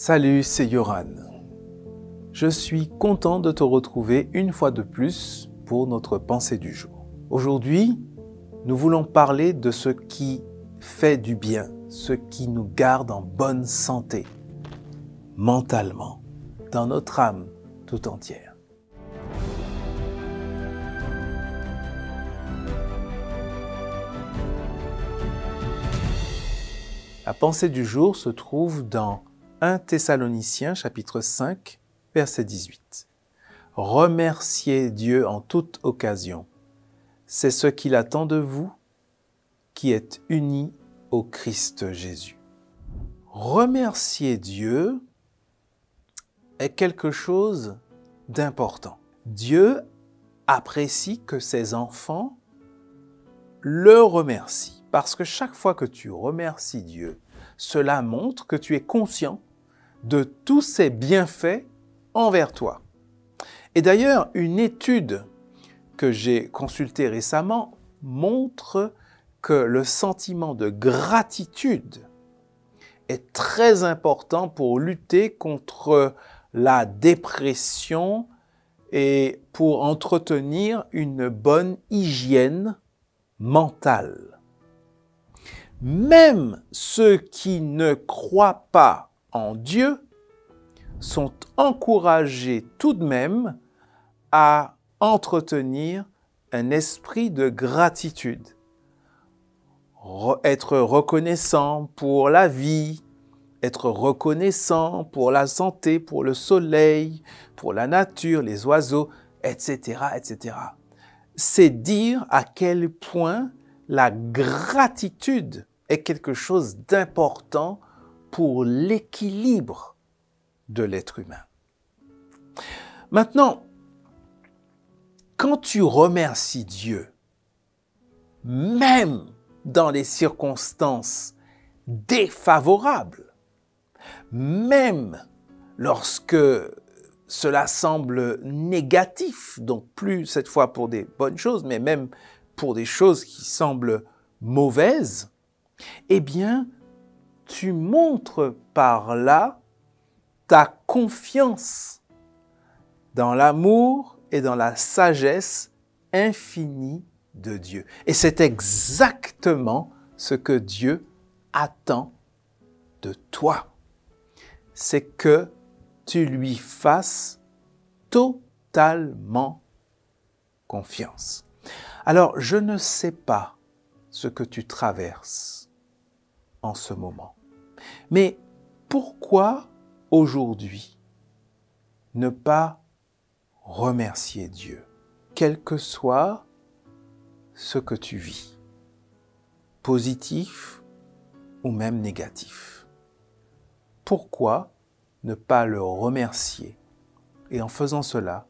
Salut, c'est Yoran. Je suis content de te retrouver une fois de plus pour notre pensée du jour. Aujourd'hui, nous voulons parler de ce qui fait du bien, ce qui nous garde en bonne santé, mentalement, dans notre âme tout entière. La pensée du jour se trouve dans 1 Thessaloniciens chapitre 5 verset 18. Remerciez Dieu en toute occasion. C'est ce qu'il attend de vous qui êtes unis au Christ Jésus. Remercier Dieu est quelque chose d'important. Dieu apprécie que ses enfants le remercient. Parce que chaque fois que tu remercies Dieu, cela montre que tu es conscient de tous ses bienfaits envers toi. Et d'ailleurs, une étude que j'ai consultée récemment montre que le sentiment de gratitude est très important pour lutter contre la dépression et pour entretenir une bonne hygiène mentale même ceux qui ne croient pas en Dieu sont encouragés tout de même à entretenir un esprit de gratitude, être reconnaissant pour la vie, être reconnaissant pour la santé, pour le soleil, pour la nature, les oiseaux, etc., etc. C'est dire à quel point la gratitude est quelque chose d'important pour l'équilibre de l'être humain. Maintenant, quand tu remercies Dieu, même dans les circonstances défavorables, même lorsque cela semble négatif, donc plus cette fois pour des bonnes choses, mais même pour des choses qui semblent mauvaises, eh bien, tu montres par là ta confiance dans l'amour et dans la sagesse infinie de Dieu. Et c'est exactement ce que Dieu attend de toi. C'est que tu lui fasses totalement confiance. Alors, je ne sais pas ce que tu traverses en ce moment. Mais pourquoi aujourd'hui ne pas remercier Dieu, quel que soit ce que tu vis, positif ou même négatif? Pourquoi ne pas le remercier et en faisant cela,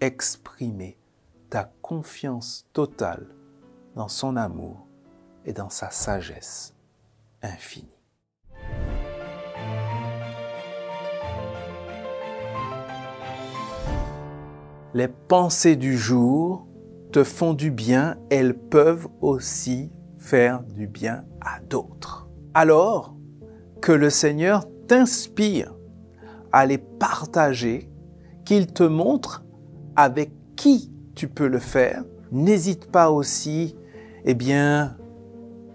exprimer ta confiance totale dans son amour et dans sa sagesse infini. Les pensées du jour te font du bien, elles peuvent aussi faire du bien à d'autres. Alors que le Seigneur t'inspire à les partager, qu'il te montre avec qui tu peux le faire, n'hésite pas aussi, eh bien,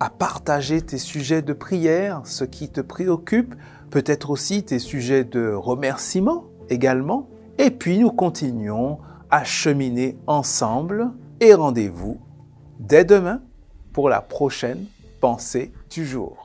à partager tes sujets de prière, ce qui te préoccupe, peut-être aussi tes sujets de remerciement également. Et puis nous continuons à cheminer ensemble et rendez-vous dès demain pour la prochaine pensée du jour.